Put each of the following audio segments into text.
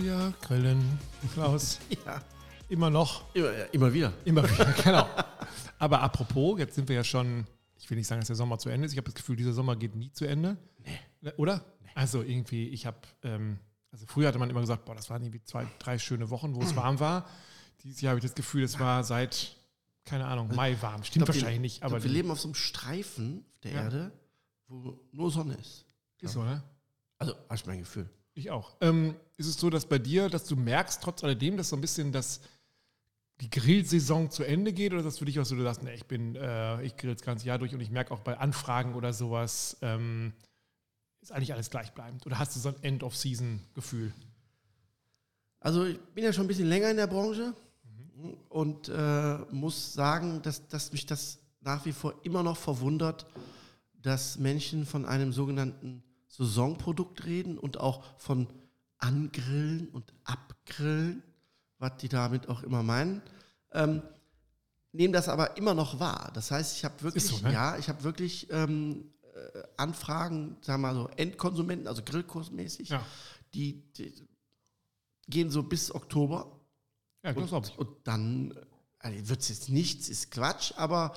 Wir grillen, Klaus. Ja, Immer noch. immer, immer wieder. Immer wieder, genau. Aber apropos, jetzt sind wir ja schon, ich will nicht sagen, dass der Sommer zu Ende ist. Ich habe das Gefühl, dieser Sommer geht nie zu Ende. Nee. Oder? Also irgendwie, ich habe, ähm, also früher hatte man immer gesagt, boah, das waren irgendwie zwei, drei schöne Wochen, wo es warm war. Dieses Jahr habe ich das Gefühl, es war seit, keine Ahnung, Mai warm. Stimmt Ich glaub, wahrscheinlich wir, nicht, ich aber glaub, wir leben auf so einem Streifen der Ja. Erde, wo nur Sonne ist. ist so, ne? Also, hast du mein Gefühl. Ich auch. Ähm, ist es so, dass bei dir, dass du merkst, trotz alledem, dass so ein bisschen das, die Grillsaison zu Ende geht oder ist das für dich auch so, du sagst, ne, ich bin, äh, ich grill das ganze Jahr durch und ich merke auch bei Anfragen oder sowas, ähm, ist eigentlich alles gleichbleibend? Oder hast du so ein End-of-Season-Gefühl? Also, ich bin ja schon ein bisschen länger in der Branche und äh, muss sagen, dass, dass mich das nach wie vor immer noch verwundert, dass Menschen von einem sogenannten Saisonprodukt reden und auch von Angrillen und Abgrillen, was die damit auch immer meinen. Ähm, nehmen das aber immer noch wahr. Das heißt, ich habe wirklich, so, ne? ja, ich habe wirklich ähm, äh, Anfragen, sagen wir mal so, Endkonsumenten, also Grillkursmäßig, Ja. die, die gehen so bis Oktober Ja, ich. und dann also wird es jetzt nichts, ist Quatsch, aber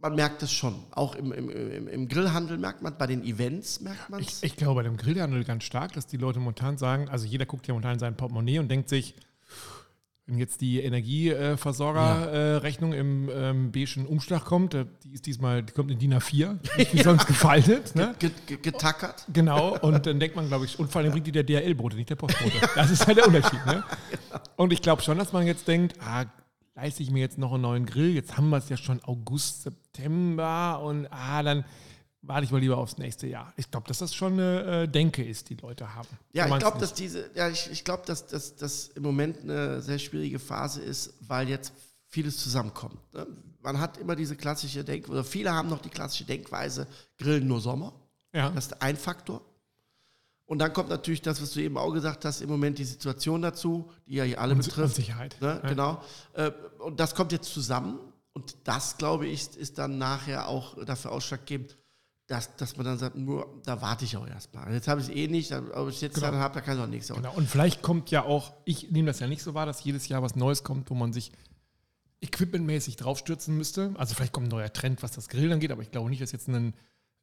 man merkt es schon. Auch im, im, im, im Grillhandel merkt man, bei den Events merkt man Ich, es. ich glaube bei dem Grillhandel ganz stark, dass die Leute momentan sagen, also jeder guckt ja momentan in sein Portemonnaie und denkt sich, wenn jetzt die Energieversorgerrechnung im ähm, beigen Umschlag kommt, äh, die ist diesmal, die kommt in DIN A4, nicht wie sonst gefaltet. Ne? Ge- ge- Getackert. Genau, und dann denkt man, glaube ich, und vor allem bringt die der DHL-Bote, nicht der Postbote. Das ist halt der Unterschied. Ne? Und ich glaube schon, dass man jetzt denkt, ah, leiste ich mir jetzt noch einen neuen Grill, jetzt haben wir es ja schon August, September und ah, dann warte ich mal lieber aufs nächste Jahr. Ich glaube, dass das schon eine äh, Denke ist, die Leute haben. Ja, ich glaube, dass diese, ja, ich, ich glaube, dass das im Moment eine sehr schwierige Phase ist, weil jetzt vieles zusammenkommt. ne? Man hat immer diese klassische Denk, oder viele haben noch die klassische Denkweise, grillen nur Sommer. Ja. Das ist ein Faktor. Und dann kommt natürlich das, was du eben auch gesagt hast, im Moment die Situation dazu, die ja hier alle Unsi- betrifft. Unsicherheit. Ne? Ja. Genau. Äh, Und das kommt jetzt zusammen. Und das, glaube ich, ist dann nachher auch dafür ausschlaggebend, dass, dass man dann sagt, nur, da warte ich auch erstmal. Jetzt habe ich es eh nicht, ob ich jetzt Genau. dann habe, da kann ich auch nichts. Genau. Und vielleicht kommt ja auch, ich nehme das ja nicht so wahr, dass jedes Jahr was Neues kommt, wo man sich equipmentmäßig draufstürzen müsste. Also vielleicht kommt ein neuer Trend, was das Grillen angeht, aber ich glaube nicht, dass jetzt ein,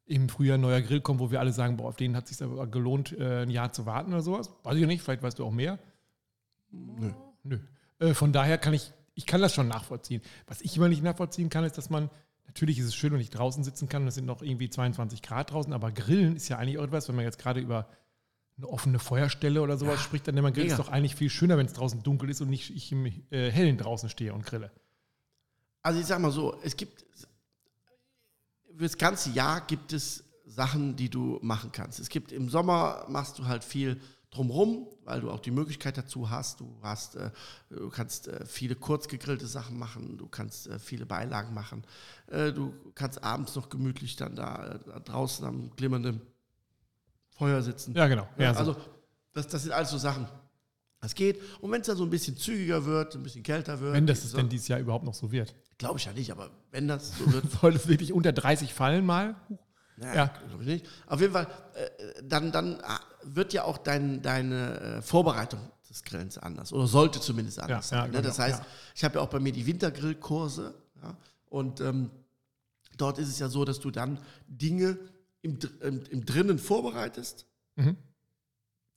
im Frühjahr ein neuer Grill kommt, wo wir alle sagen, boah, auf den hat es sich aber gelohnt, äh, ein Jahr zu warten oder sowas. Weiß ich nicht, vielleicht weißt du auch mehr. Nö. Nö. Äh, von daher kann ich, ich kann das schon nachvollziehen. Was ich immer nicht nachvollziehen kann, ist, dass man, natürlich ist es schön, wenn ich draußen sitzen kann, und es sind noch irgendwie 22 Grad draußen, aber Grillen ist ja eigentlich auch etwas, wenn man jetzt gerade über eine offene Feuerstelle oder sowas spricht, dann nennt man Grill ist doch eigentlich viel schöner, wenn es draußen dunkel ist und nicht ich im äh, Hellen draußen stehe und grille. Also ich sag mal so, es gibt für das ganze Jahr gibt es Sachen, die du machen kannst. Es gibt im Sommer machst du halt viel drumrum, weil du auch die Möglichkeit dazu hast. Du hast, äh, du kannst äh, viele kurz gegrillte Sachen machen, du kannst äh, viele Beilagen machen. Du kannst abends noch gemütlich dann da, da draußen am glimmernden Feuer sitzen. Ja, genau. Ja, Ja, so. also das, das sind alles so Sachen. Das geht. Und wenn es dann so ein bisschen zügiger wird, ein bisschen kälter wird, wenn das es so, denn dieses Jahr überhaupt noch so wird. Glaube ich ja nicht, aber wenn das so wird, Soll es wirklich unter 30 fallen mal? Ja, Ja. glaube ich nicht. Auf jeden Fall, äh, dann, dann ah, wird ja auch dein, deine äh, Vorbereitung des Grillens anders oder sollte zumindest anders Ja, ja, sein. Ne? glaub ich Das auch, heißt, ja. ich habe ja auch bei mir die Wintergrillkurse ja? und ähm, dort ist es ja so, dass du dann Dinge im, im, im Drinnen vorbereitest, Mhm.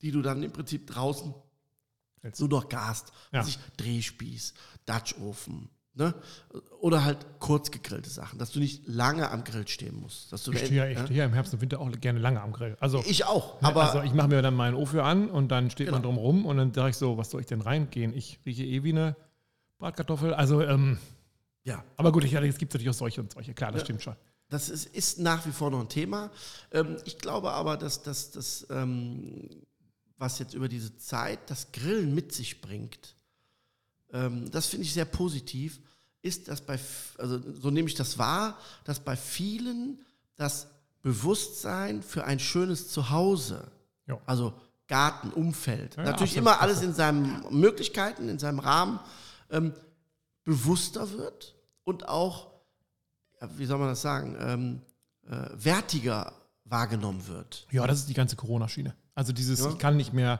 die du dann im Prinzip draußen Jetzt. so noch gast. Ja. Also Drehspieß, Dutchofen. Ne? Oder halt kurz gegrillte Sachen, dass du nicht lange am Grill stehen musst. Dass du Ich stehe ja, ich ne? stehe ja im Herbst und Winter auch gerne lange am Grill. Also, Ich auch, aber also ich mache mir dann meinen Ofen an und dann steht man Genau. drum rum und dann sage ich so, was soll ich denn reingehen? Ich rieche eh wie eine Bratkartoffel. Also, ähm, ja, aber gut, ich, jetzt gibt es natürlich auch solche und solche. Klar, das Ja. stimmt schon. das ist, ist nach wie vor noch ein Thema. Ähm, ich glaube aber, dass das, das ähm, was jetzt über diese Zeit das Grillen mit sich bringt, ähm, das finde ich sehr positiv, ist, dass bei, also so nehme ich das wahr, dass bei vielen das Bewusstsein für ein schönes Zuhause, Ja. also Garten, Umfeld, Ja, natürlich absolut, immer alles absolut. in seinen Möglichkeiten, in seinem Rahmen, ähm, bewusster wird und auch, wie soll man das sagen, ähm, äh, wertiger wahrgenommen wird. Ja, das ist die ganze Corona-Schiene. Also dieses, Ja. ich kann nicht mehr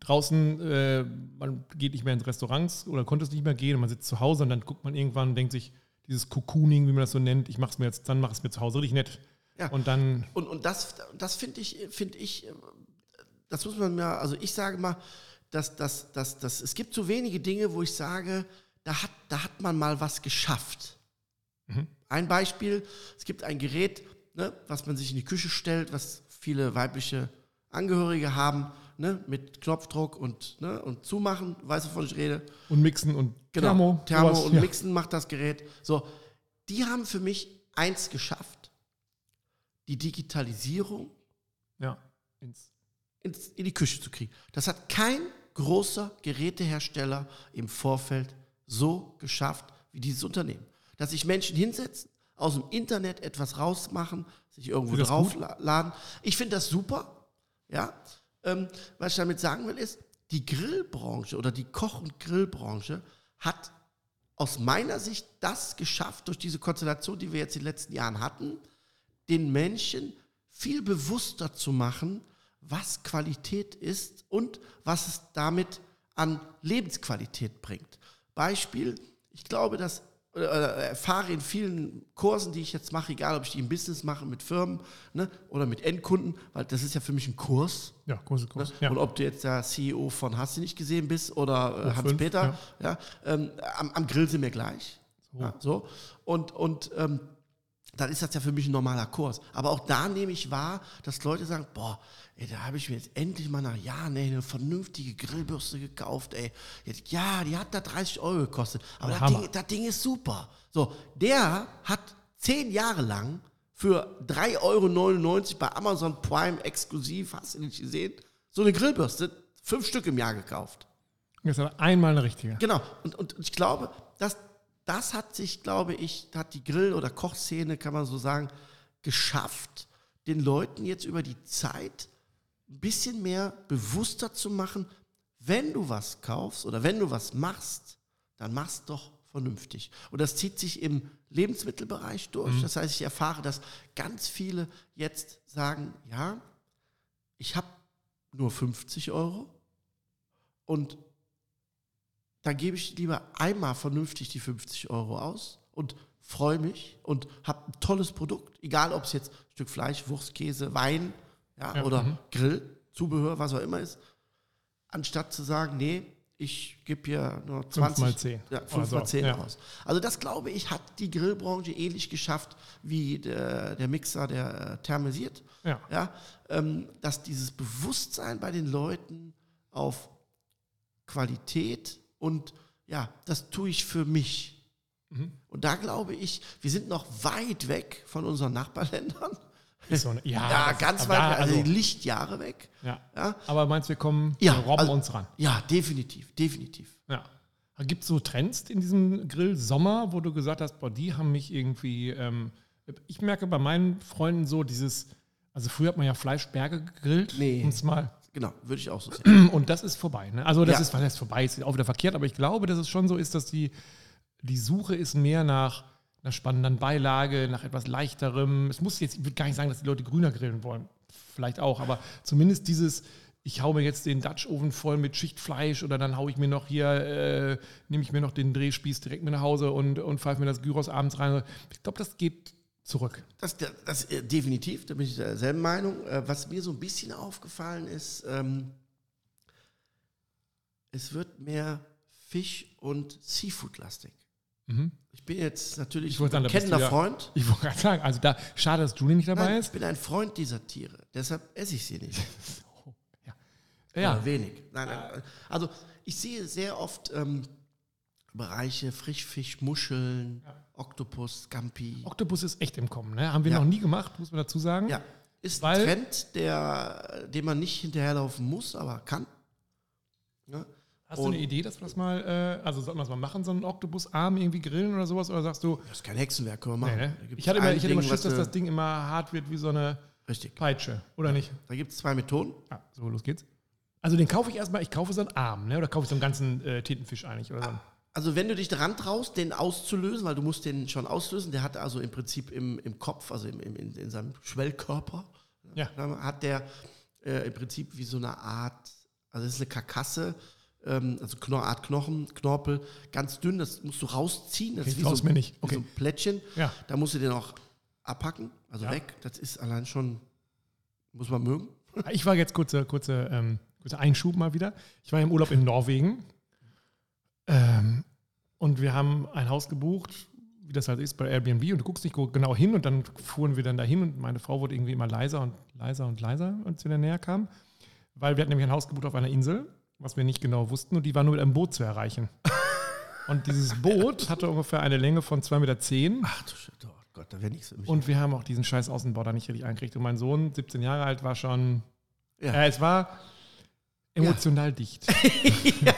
draußen, äh, man geht nicht mehr ins Restaurants oder konnte es nicht mehr gehen und man sitzt zu Hause und dann guckt man irgendwann und denkt sich, dieses Cocooning, wie man das so nennt, ich mache es mir jetzt, dann mache es mir zu Hause richtig nett. Ja. Und dann, Und, und das, das finde ich, finde ich, äh, das muss man mir, also ich sage mal, dass, dass, dass, dass es gibt so wenige Dinge, wo ich sage, da hat, da hat man mal was geschafft. Ein Beispiel, es gibt ein Gerät, ne, was man sich in die Küche stellt, was viele weibliche Angehörige haben, ne, mit Knopfdruck und, ne, und zumachen, weißt du, wovon ich rede? und mixen und Genau, Thermo. Thermo sowas, und ja. Mixen macht das Gerät. So, die haben für mich eins geschafft. Die Digitalisierung Ja, ins, ins, in die Küche zu kriegen. Das hat kein großer Gerätehersteller im Vorfeld so geschafft wie dieses Unternehmen. Dass sich Menschen hinsetzen, aus dem Internet etwas rausmachen, sich irgendwo draufladen. Ich finde das super. Ja? Ähm, was ich damit sagen will, ist, die Grillbranche oder die Koch- und Grillbranche hat aus meiner Sicht das geschafft, durch diese Konstellation, die wir jetzt in den letzten Jahren hatten, den Menschen viel bewusster zu machen, was Qualität ist und was es damit an Lebensqualität bringt. Beispiel, ich glaube, dass oder, oder erfahre in vielen Kursen, die ich jetzt mache, egal ob ich die im Business mache mit Firmen ne, oder mit Endkunden, weil das ist ja für mich ein Kurs. ja, große Kurs. Ne? Ja. Und ob du jetzt der CEO von Hast du nicht gesehen bist oder äh, Hans-Peter, ja. ähm, am, am Grill sind wir gleich. So. Ja, so. Und, und ähm, dann ist das ja für mich ein normaler Kurs. Aber auch da nehme ich wahr, dass Leute sagen, boah, ey, da habe ich mir jetzt endlich mal nach Jahren ey, eine vernünftige Grillbürste gekauft, ey. Jetzt, ja, die hat da 30 Euro gekostet. Aber das. Ding, das Ding ist super. So, der hat zehn Jahre lang für 3,99 Euro bei Amazon Prime exklusiv, hast du nicht gesehen, so eine Grillbürste, fünf Stück im Jahr gekauft. Das ist aber einmal eine richtige. Genau. Und, und ich glaube, dass das hat sich, glaube ich, hat die Grill- oder Kochszene, kann man so sagen, geschafft, den Leuten jetzt über die Zeit ein bisschen mehr bewusster zu machen, wenn du was kaufst oder wenn du was machst, dann machst doch vernünftig. Und das zieht sich im Lebensmittelbereich durch. Das heißt, ich erfahre, dass ganz viele jetzt sagen, ja, ich habe nur 50 Euro und da gebe ich lieber einmal vernünftig die 50 Euro aus und freue mich und habe ein tolles Produkt, egal ob es jetzt ein Stück Fleisch, Wurst, Käse, Wein ja, Ja, oder mhm. Grill, Zubehör, was auch immer ist, anstatt zu sagen, nee, ich gebe hier nur Fünf 20, mal zehn. Ja, Oder 5 so, mal 10 ja. aus. Also das, glaube ich, hat die Grillbranche ähnlich geschafft wie der, der Mixer, der äh, thermisiert Ja. ja, ähm, dass dieses Bewusstsein bei den Leuten auf Qualität und ja, das tue ich für mich. Und da glaube ich, wir sind noch weit weg von unseren Nachbarländern. Ist so eine, ja, Ja, ganz aber weit, da, weg, also, also, Lichtjahre weg. ja. Ja, Aber meinst du, wir kommen, Ja, wir robben also- uns ran? ja definitiv, definitiv. Ja. Gibt es so Trends in diesem Grill Sommer, wo du gesagt hast, boah, die haben mich irgendwie. Ähm, ich merke bei meinen Freunden so dieses, also früher hat man ja Fleischberge gegrillt, Nee. um's mal. Genau, würde ich auch so sehen. Und das ist vorbei. Ne? Also das Ja. ist, was heißt vorbei, ist auch wieder verkehrt, aber ich glaube, dass es schon so ist, dass die, die Suche ist mehr nach einer spannenden Beilage, nach etwas leichterem. Es muss jetzt, ich würde gar nicht sagen, dass die Leute grüner grillen wollen. Vielleicht auch, aber zumindest dieses, ich haue mir jetzt den Dutch Oven voll mit Schichtfleisch oder dann haue ich mir noch hier, äh, nehme ich mir noch den Drehspieß direkt mit nach Hause und, und pfeife mir das Gyros abends rein. Ich glaube, das geht zurück. Das, das äh, definitiv, da bin ich derselben Meinung. Äh, was mir so ein bisschen aufgefallen ist, ähm, es wird mehr Fisch- und Seafood-lastig. Ich bin jetzt natürlich sagen, ein bist kennender du ja- Freund. Ich wollte gerade sagen, also da schade, dass Julie nicht dabei Nein, ich bin ein Freund dieser Tiere, deshalb esse ich sie nicht. Ja, Oder wenig. Nein, nein. Also ich sehe sehr oft ähm, Bereiche Frischfisch, Muscheln, Oktopus, Scampi. Oktopus ist echt im Kommen. Ne? Haben wir Ja. noch nie gemacht, muss man dazu sagen. Ja, ist ein Trend, der, dem man nicht hinterherlaufen muss, aber kann. Ja. Hast du Und- eine Idee, dass wir das mal, äh, also sollten wir das mal machen, so einen Oktopusarm irgendwie grillen oder sowas? Oder sagst du, Das ist kein Hexenwerk, können wir nee, machen. ne? Da gibt's Ich hatte immer, ein ich hatte immer Schiss, dass du- das Ding immer hart wird wie so eine Richtig. Peitsche, oder nicht? Da gibt es zwei Methoden. Ah, so, los geht's. Also den kaufe ich erstmal, ich kaufe so einen Arm, ne? oder kaufe ich so einen ganzen äh, Tintenfisch eigentlich? Oder so. Also wenn du dich daran traust, den auszulösen, weil du musst den schon auslösen, der hat also im Prinzip im, im Kopf, also im, im, in, in seinem Schwellkörper, Ja. hat der äh, im Prinzip wie so eine Art Also es ist eine Karkasse, ähm, also Kno Art Knochen, Knorpel, ganz dünn, das musst du rausziehen. Das Okay, ist wie so, mir nicht. Okay. so ein Plättchen. Ja. Da musst du den auch abhacken, also Ja. weg. Das ist allein schon, muss man mögen. Ich war jetzt kurze, kurze, ähm, kurzer Einschub mal wieder. Ich war im Urlaub in Norwegen ähm, und wir haben ein Haus gebucht, wie das halt ist bei Airbnb und du guckst nicht genau hin und dann fuhren wir dann dahin und meine Frau wurde irgendwie immer leiser und leiser und leiser, als wir dann näher kamen, weil wir hatten nämlich ein Haus gebucht auf einer Insel, was wir nicht genau wussten und die war nur mit einem Boot zu erreichen. Und dieses Boot hatte ungefähr eine Länge von 2,10 Meter. Ach du Shit, oh Gott, da wäre nichts für mich. Und wir haben auch diesen scheiß Außenbau da nicht richtig eingekriegt. Und mein Sohn, 17 Jahre alt, war schon. Ja. Ja. es war emotional dicht.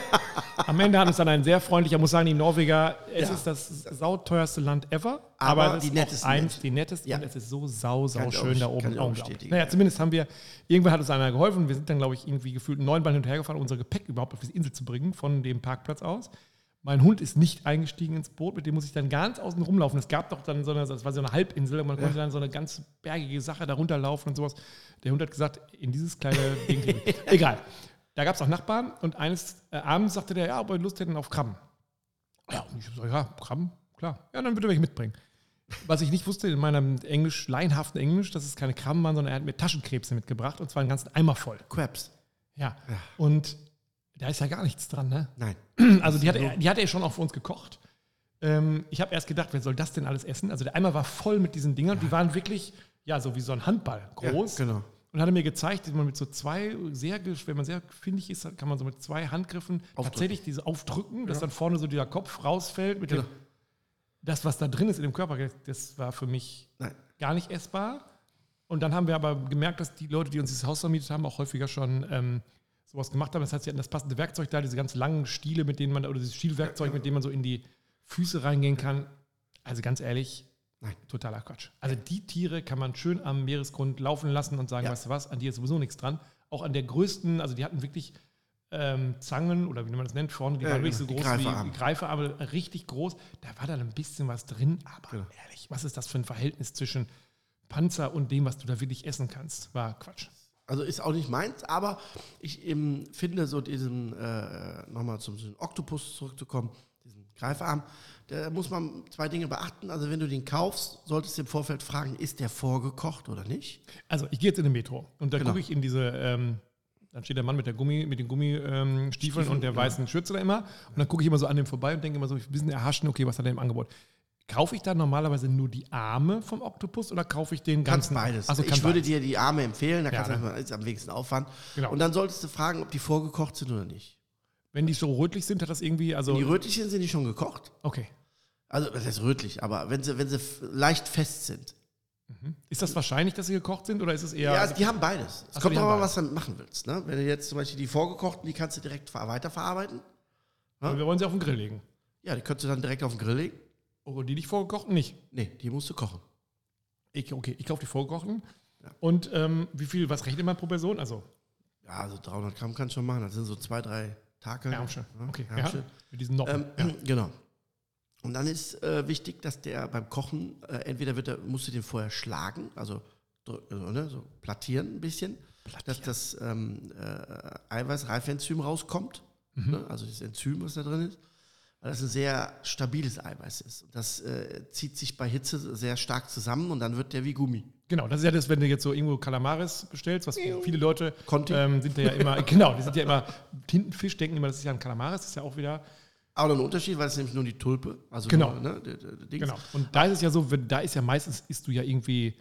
Am Ende hat uns dann ein sehr freundlicher, muss sagen, die Norweger, es Ja. ist das sauteuerste Land ever, Aber aber, es die ist nettesten auch eins, die nettesten Ja. und es ist so sau, sau Kann ich auch- schön da oben. auch. Naja, zumindest haben wir, irgendwann hat uns einer geholfen. Wir sind dann, glaube ich, irgendwie gefühlt neunmal hinterhergefahren, um unser Gepäck überhaupt auf diese Insel zu bringen, von dem Parkplatz aus. Mein Hund ist nicht eingestiegen ins Boot, mit dem muss ich dann ganz außen rumlaufen. Es gab doch dann so eine, das war so eine Halbinsel, und man konnte dann so eine ganz bergige Sache da runterlaufen und sowas. Der Hund hat gesagt, in dieses kleine Ding. Egal. Da gab es auch Nachbarn und eines äh, Abends sagte der, ja, ob wir Lust hätten auf Krabben. Ja, und ich so, ja, Krabben, klar. Ja, dann bitte welche mitbringen. Was ich nicht wusste in meinem Englisch, laienhaften Englisch, dass es keine Krabben waren, sondern er hat mir Taschenkrebse mitgebracht und zwar einen ganzen Eimer voll. Crabs. Ja. Und da ist ja gar nichts dran, ne? Nein. Also die hat, er, die hat er schon auch für uns gekocht. Ähm, ich habe erst gedacht, wer soll das denn alles essen? Also der Eimer war voll mit diesen Dingern. Die waren wirklich, ja, so wie so ein Handball groß. Ja, genau. Und hat er mir gezeigt, dass man mit so zwei, sehr, wenn man sehr findig ist, kann man so mit zwei Handgriffen tatsächlich diese aufdrücken, dass dann vorne so dieser Kopf rausfällt. Mit Genau. dem, das, was da drin ist in dem Körper, das war für mich Nein. gar nicht essbar. Und dann haben wir aber gemerkt, dass die Leute, die uns dieses Haus vermietet haben, auch häufiger schon ähm, sowas gemacht haben. Das heißt, sie hatten das passende Werkzeug da, diese ganz langen Stiele, mit denen man, oder dieses Stielwerkzeug, mit dem man so in die Füße reingehen kann. Also ganz ehrlich, Nein. totaler Quatsch. Also die Tiere kann man schön am Meeresgrund laufen lassen und sagen, Ja. weißt du was, an dir ist sowieso nichts dran. Auch an der größten, also die hatten wirklich ähm, Zangen oder wie man das nennt, vorne, die Ja, waren wirklich so genau, die groß Greifarme. wie Greifarme, richtig groß. Da war dann ein bisschen was drin, aber Genau. ehrlich, was ist das für ein Verhältnis zwischen Panzer und dem, was du da wirklich essen kannst? War Quatsch. Also ist auch nicht meins, aber ich eben finde so diesen, äh, nochmal zum Oktopus zurückzukommen, Greifarm, da muss man zwei Dinge beachten. Also wenn du den kaufst, solltest du im Vorfeld fragen, ist der vorgekocht oder nicht? Also ich gehe jetzt in den Metro und da Genau. gucke ich in diese, ähm, dann steht der Mann mit der Gummi, mit den Gummistiefeln Stiefeln und der ja. weißen Schürze da immer und dann gucke ich immer so an dem vorbei und denke immer so, ich will erhaschen, okay, was hat er im Angebot? Kaufe ich da normalerweise nur die Arme vom Oktopus oder kaufe ich den Kannst ganzen? beides. Also kann ich würde beides. dir die Arme empfehlen, da Ja, kannst du ne? am wenigsten Aufwand. Genau. Und dann solltest du fragen, ob die vorgekocht sind oder nicht. Wenn die so rötlich sind, hat das irgendwie, also Die rötlichen sind die schon gekocht. okay. Also, das heißt rötlich, aber wenn sie, wenn sie leicht fest sind. Ist das wahrscheinlich, dass sie gekocht sind oder ist es eher? Ja, also die haben beides. Es Ach kommt drauf an, was du damit machen willst. Ne? Wenn du jetzt zum Beispiel die vorgekochten, die kannst du direkt ver- weiterverarbeiten. wir wollen sie auf den Grill legen. Ja, die könntest du dann direkt auf den Grill legen. Oh, die nicht vorgekochten nicht. Nee, die musst du kochen. Ich, okay, ich kaufe die vorgekochten. Ja. Und ähm, wie viel, was rechnet man pro Person? Also Ja, also 300 Gramm kannst du schon machen. Das sind so zwei, drei Tage. Ärmchen. Okay, ja, Ärmchen. mit diesen Noppen. Ähm, Genau. Und dann ist äh, wichtig, dass der beim Kochen, äh, entweder wird er, musst du den vorher schlagen, also, drü- also ne, so plattieren ein bisschen, dass das ähm, äh, Eiweiß-Reifenzym rauskommt. Mhm. Ne? Also das Enzym, was da drin ist. Weil das ein sehr stabiles Eiweiß ist. Das äh, zieht sich bei Hitze sehr stark zusammen und dann wird der wie Gummi. Genau, das ist ja das, wenn du jetzt so irgendwo Kalamaris bestellst, was viele Leute Conti. ähm, sind ja immer, genau, die sind ja immer Tintenfisch, denken immer, das ist ja ein Kalamaris, das ist ja auch wieder, noch ein Unterschied, weil es nämlich nur die Tulpe, also Genau. nur, ne, der, der, der genau. Und da ist es ja so, wenn, da ist ja meistens, isst du ja irgendwie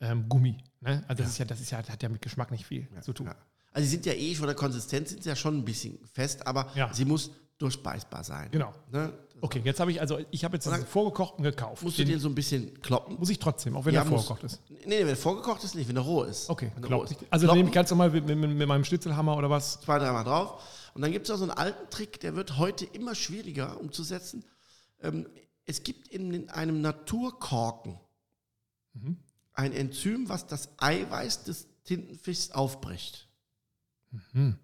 ähm, Gummi. Ne? Also das ist ja, das ist ja, hat ja mit Geschmack nicht viel zu tun. Ja. Also sie sind ja eh von der Konsistenz sind sie ja schon ein bisschen fest, aber Ja. sie muss durchbeißbar sein. Genau. Ne? Okay, jetzt habe ich, also ich habe jetzt diesen vorgekochten gekauft. Musst du Den so ein bisschen kloppen. muss ich trotzdem, auch wenn Ja, er vorgekocht ist. Nee, wenn er vorgekocht ist, nicht, wenn er roh ist. Okay, roh ist. Also Kloppen, nehme ich ganz normal mit, mit, mit meinem Schnitzelhammer oder was? zwei, dreimal drauf. Und dann gibt es auch so einen alten Trick, der wird heute immer schwieriger umzusetzen. Ähm, es gibt in, einem Naturkorken Mhm. ein Enzym, was das Eiweiß des Tintenfischs aufbricht. Mhm.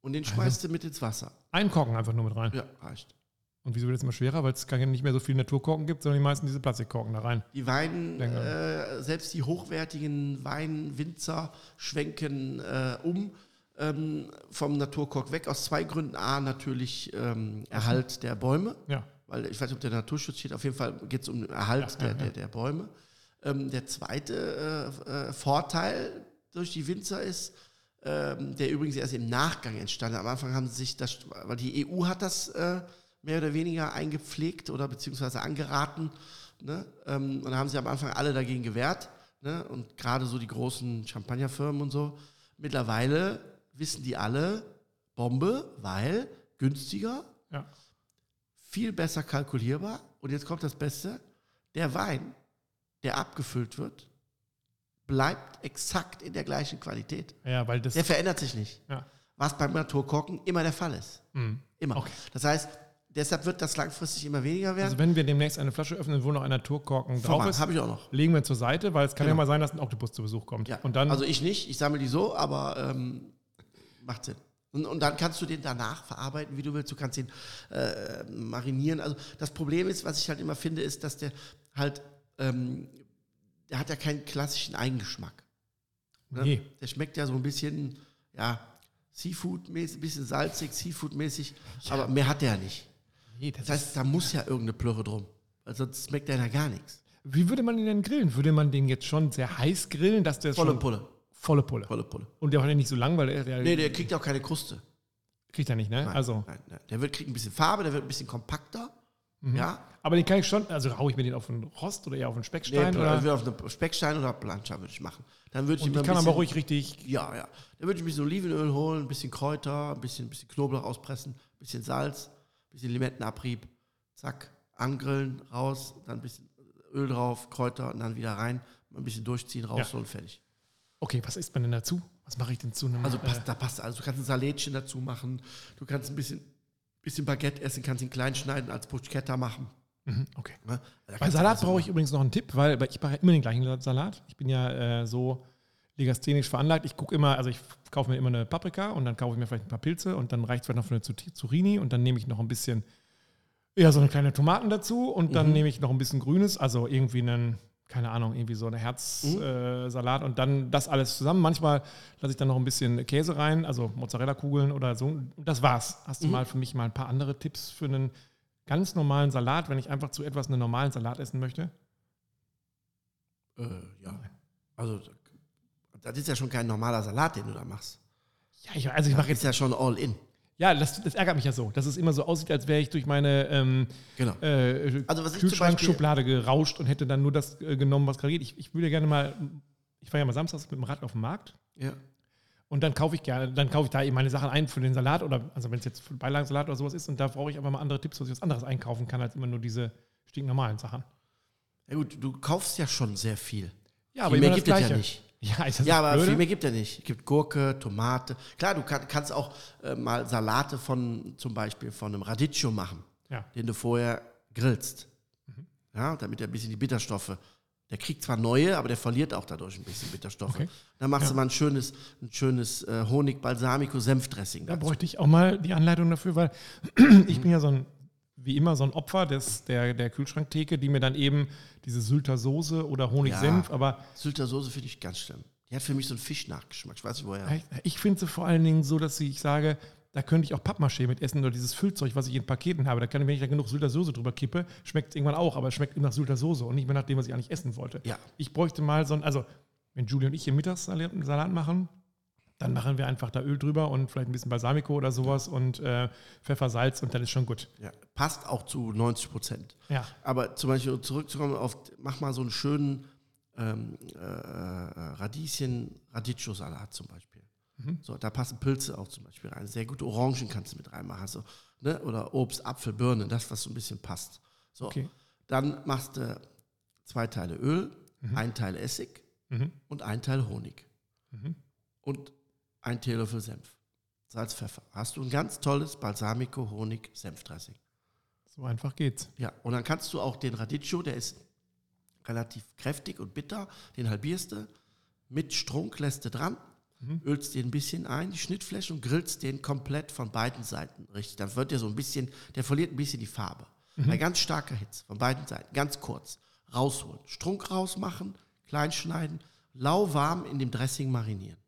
Und den schmeißt du mit ins Wasser. Einen Korken einfach nur mit rein. Ja, reicht. Und wieso wird es immer schwerer? Weil es gar nicht mehr so viele Naturkorken gibt, sondern die meisten diese Plastikkorken da rein. Die Wein, äh, selbst die hochwertigen Weinwinzer schwenken äh, um. Äh, ähm, vom Naturkork weg, aus zwei Gründen. A, natürlich ähm, Erhalt der Bäume, Ja. weil ich weiß nicht, ob der Naturschutz steht, auf jeden Fall geht es um den Erhalt Ja, der, ja, der, der Bäume. Ähm, der zweite äh, äh, Vorteil durch die Winzer ist, ähm, der übrigens erst im Nachgang entstanden. Am Anfang haben sie sich das, weil die EU hat das äh, mehr oder weniger eingepflegt oder beziehungsweise angeraten. Ne? Ähm, und da haben sie am Anfang alle dagegen gewehrt. Ne? Und gerade so die großen Champagnerfirmen und so. Mittlerweile wissen die alle, Bombe, weil günstiger, Ja. viel besser kalkulierbar. Und jetzt kommt das Beste, der Wein, der abgefüllt wird, bleibt exakt in der gleichen Qualität. Ja, weil das. Der verändert sich nicht. Ja. Was beim Naturkorken immer der Fall ist. Mhm. Immer. Okay. Das heißt, deshalb wird das langfristig immer weniger werden. Also wenn wir demnächst eine Flasche öffnen, wo noch ein Naturkorken drauf ist, habe ich auch noch. legen wir zur Seite, weil es kann ja Genau. mal sein, dass ein Oktopus zu Besuch kommt. Ja. Und dann, also ich nicht, ich sammle die so, aber ähm, macht Sinn. Und, und dann kannst du den danach verarbeiten, wie du willst. Du kannst ihn äh, marinieren. Also das Problem ist, was ich halt immer finde, ist, dass der halt, ähm, der hat ja keinen klassischen Eigengeschmack. Ne? Nee. Der schmeckt ja so ein bisschen, ja, Seafood-mäßig, ein bisschen salzig, Seafood-mäßig, aber mehr hat der ja nicht. nee, das Das heißt, da muss ja irgendeine Plörre drum. Sonst schmeckt der ja gar nichts. wie würde man ihn denn grillen? Würde man den jetzt schon sehr heiß grillen, dass der Volle Pulle. volle Pulle. Volle Pulle. Und der war ja nicht so lang, weil der Nee, der kriegt auch keine Kruste. kriegt er nicht, ne? Nein, also, nein, nein. Der wird, kriegt ein bisschen Farbe, der wird ein bisschen kompakter. Mhm. Ja. aber den kann ich schon, also hau ich mir den auf einen Rost oder eher auf einen Nee, Speckstein oder? oder? auf eine Speckstein oder Plancha würde ich machen. Dann würde ich ein kann bisschen, aber ruhig richtig. Ja, ja. Dann würde ich ein bisschen Olivenöl holen, ein bisschen Kräuter, ein bisschen, ein bisschen Knoblauch auspressen, ein bisschen Salz, ein bisschen Limettenabrieb. Zack, angrillen, raus, dann ein bisschen Öl drauf, Kräuter und dann wieder rein, ein bisschen durchziehen, rausholen, fertig. Okay, was isst man denn dazu? Was mache ich denn zu einem? Also äh, passt, da passt alles. Du kannst ein Salätchen dazu machen, du kannst ein bisschen, bisschen Baguette essen, kannst ihn klein schneiden, als Bruschetta machen. mhm, okay. Ne? Bei Salat alles brauche ich übrigens noch einen Tipp, weil weil ich mache immer den gleichen Salat. Ich bin ja äh, so legasthenisch veranlagt. Ich gucke immer, also ich kaufe mir immer eine Paprika und dann kaufe ich mir vielleicht ein paar Pilze und dann reicht vielleicht noch für eine Zucchini und dann nehme ich noch ein bisschen, ja, so eine kleine Tomaten dazu und dann Mhm. nehme ich noch ein bisschen Grünes, also irgendwie einen, keine Ahnung, irgendwie so eine Herzsalat äh, Salat und dann das alles zusammen. Manchmal lasse ich dann noch ein bisschen Käse rein, also Mozzarella-Kugeln oder so. Und das war's. Hast du Mhm. mal für mich mal ein paar andere Tipps für einen ganz normalen Salat, wenn ich einfach zu etwas einen normalen Salat essen möchte? Äh, ja. Also, das ist ja schon kein normaler Salat, den du da machst. Ja, ich, also ich mache jetzt, ja schon all in. Ja, das, das ärgert mich ja so, dass es immer so aussieht, als wäre ich durch meine ähm, Genau. äh, Also Kühlschrankschublade gerauscht und hätte dann nur das äh, genommen, was gerade geht. Ich, ich würde gerne mal, ich fahre ja mal samstags mit dem Rad auf den Markt Ja. und dann kaufe ich gerne, dann kaufe ich da eben meine Sachen ein für den Salat oder, also wenn es jetzt für Beilagensalat oder sowas ist und da brauche ich aber mal andere Tipps, was ich was anderes einkaufen kann, als immer nur diese stinknormalen Sachen. Ja gut, du kaufst ja schon sehr viel. Ja, viel mehr gibt es ja nicht. Ja, ist das Ja, aber blöde? viel mehr gibt es ja nicht. Es gibt Gurke, Tomate. Klar, du kann, kannst auch äh, mal Salate von zum Beispiel von einem Radicchio machen, Ja. den du vorher grillst. Mhm. Ja, damit er ein bisschen die Bitterstoffe. Der kriegt zwar neue, aber der verliert auch dadurch ein bisschen Bitterstoffe. Okay. Dann machst Ja. du mal ein schönes, ein schönes äh, Honig-Balsamico-Senfdressing. Da bräuchte ich auch mal die Anleitung dafür, weil ich bin ja so ein, wie immer, so ein Opfer des, der, der Kühlschranktheke, die mir dann eben diese Sylter Soße oder Honigsenf, Ja. aber Sylter Soße finde ich ganz schlimm. Die hat für mich so einen Fischnachgeschmack. Ich weiß nicht woher. ich, ich finde sie vor allen Dingen so, dass ich sage, da könnte ich auch Pappmaché mit essen oder dieses Füllzeug, was ich in Paketen habe. Da kann ich, wenn ich da genug Sylter Soße drüber kippe, schmeckt es irgendwann auch, aber es schmeckt immer nach Sylter Soße und nicht mehr nach dem, was ich eigentlich essen wollte. Ja. Ich bräuchte mal so ein, also wenn Julie und ich hier Mittagssalat Salat machen, dann machen wir einfach da Öl drüber und vielleicht ein bisschen Balsamico oder sowas und äh, Pfeffer, Salz und dann ist schon gut. Ja, passt auch zu 90 Prozent. Ja. Aber zum Beispiel um zurückzukommen auf, mach mal so einen schönen ähm, äh, Radieschen-Radicchio-Salat zum Beispiel. Mhm. So, da passen Pilze auch zum Beispiel rein. Sehr gute Orangen kannst du mit reinmachen. So, ne? Oder Obst, Apfel, Birne, das, was so ein bisschen passt. So, Okay. dann machst du zwei Teile Öl, Mhm. ein Teil Essig Mhm. und ein Teil Honig. Mhm. Und ein Teelöffel Senf. Salz, Pfeffer. Hast du ein ganz tolles Balsamico, Honig, Senfdressing. So einfach geht's. Ja, und dann kannst du auch den Radicchio, der ist relativ kräftig und bitter, den halbierst du, mit Strunk lässt du dran, Mhm. ölst den ein bisschen ein, die Schnittfläche, und grillst den komplett von beiden Seiten richtig. Dann wird der so ein bisschen, der verliert ein bisschen die Farbe. Bei ganz starker Hitze, von beiden Seiten, ganz kurz, rausholen, Strunk rausmachen, klein schneiden, lauwarm in dem Dressing marinieren.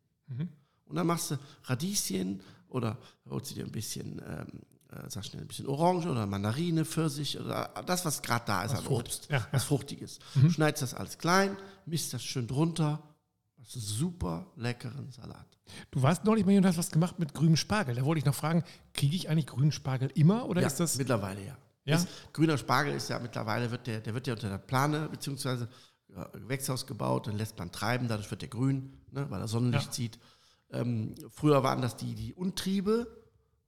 Und dann machst du Radieschen oder holst du dir ein bisschen, ähm, äh, sag schnell, ein bisschen Orange oder Mandarine, Pfirsich oder das, was gerade da ist Was an Frucht. Obst. Ja, was ja. Fruchtiges. Mhm. Schneidest das alles klein, misst das schön drunter. Das ist super leckeren Salat. Du warst neulich mal und hast was gemacht mit grünem Spargel. Da wollte ich noch fragen, kriege ich eigentlich grünen Spargel immer oder ja, ist das. mittlerweile ja. Ja? Das, grüner Spargel ist ja mittlerweile, wird der, der wird ja unter der Plane beziehungsweise Gewächshaus gebaut, dann lässt man treiben, dadurch wird der grün, ne, weil er Sonnenlicht Ja. zieht. Ähm, früher waren das die, die Untriebe,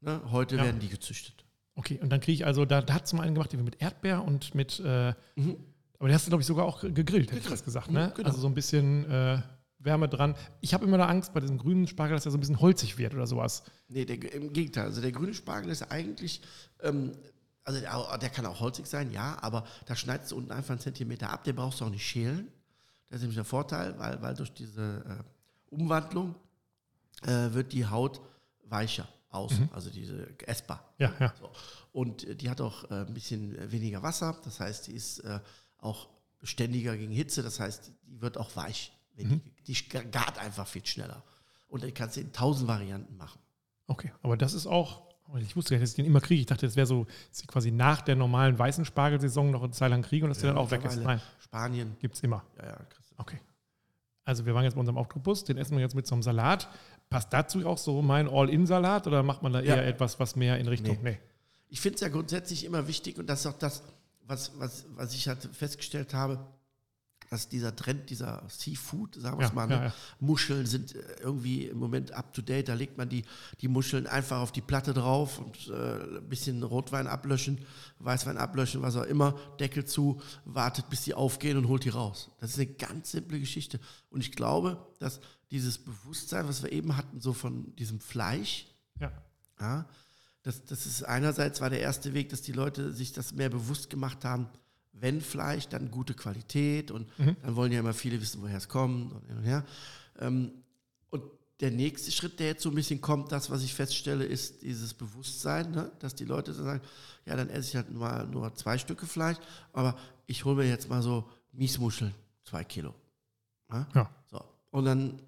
ne, heute Ja. werden die gezüchtet. Okay, und dann kriege ich also, da, da hat es mal einen gemacht, mit Erdbeer und mit. Äh, Aber der hast du, glaube ich, sogar auch gegrillt, hätte ich das gesagt. Ne? Mhm, genau. Also so ein bisschen äh, Wärme dran. Ich habe immer da Angst bei diesem grünen Spargel, dass er so ein bisschen holzig wird oder sowas. Nee, der, im Gegenteil. Also der grüne Spargel ist eigentlich, ähm, also der, der kann auch holzig sein, ja, aber da schneidest du unten einfach einen Zentimeter ab, den brauchst du auch nicht schälen. Das ist nämlich der Vorteil, weil, weil durch diese äh, Umwandlung äh, wird die Haut weicher außen, also diese essbar. Ja, ja. So. Und äh, die hat auch äh, ein bisschen weniger Wasser, das heißt, die ist äh, auch beständiger gegen Hitze, das heißt, die wird auch weich. Mhm. die, die gart einfach viel schneller. Und die kannst du in tausend Varianten machen. Okay, aber das ist auch. Ich wusste ja, dass ich den immer kriege. Ich dachte, das wäre so dass ich quasi nach der normalen weißen Spargelsaison noch eine Zeit lang kriege und dass der dann auch weg ist. Nein, Spanien, gibt es immer. ja, ja. Okay. Also wir waren jetzt bei unserem Oktopus, den essen wir jetzt mit so einem Salat. Passt dazu auch so mein All-In-Salat oder macht man da Ja. eher etwas, was mehr in Richtung. Nee. Nee. Ich finde es ja grundsätzlich immer wichtig und das ist auch das, was, was, was ich halt festgestellt habe, dass dieser Trend, dieser Seafood, sagen wir Ja, es mal, ja, ne? ja. Muscheln sind äh, irgendwie im Moment up to date. Da legt man die, die Muscheln einfach auf die Platte drauf und äh, ein bisschen Rotwein ablöschen, Weißwein ablöschen, was auch immer, Deckel zu, wartet, bis die aufgehen und holt die raus. Das ist eine ganz simple Geschichte. Und ich glaube, dass dieses Bewusstsein, was wir eben hatten, so von diesem Fleisch, Ja. ja, das, das ist einerseits war der erste Weg, dass die Leute sich das mehr bewusst gemacht haben, wenn Fleisch, dann gute Qualität und dann wollen ja immer viele wissen, woher es kommt und und her. Ähm, und der nächste Schritt, der jetzt so ein bisschen kommt, das, was ich feststelle, ist dieses Bewusstsein, ne? dass die Leute so sagen, ja, dann esse ich halt nur, nur zwei Stücke Fleisch, aber ich hole mir jetzt mal so Miesmuscheln, zwei Kilo. Ja? Ja. So. Und dann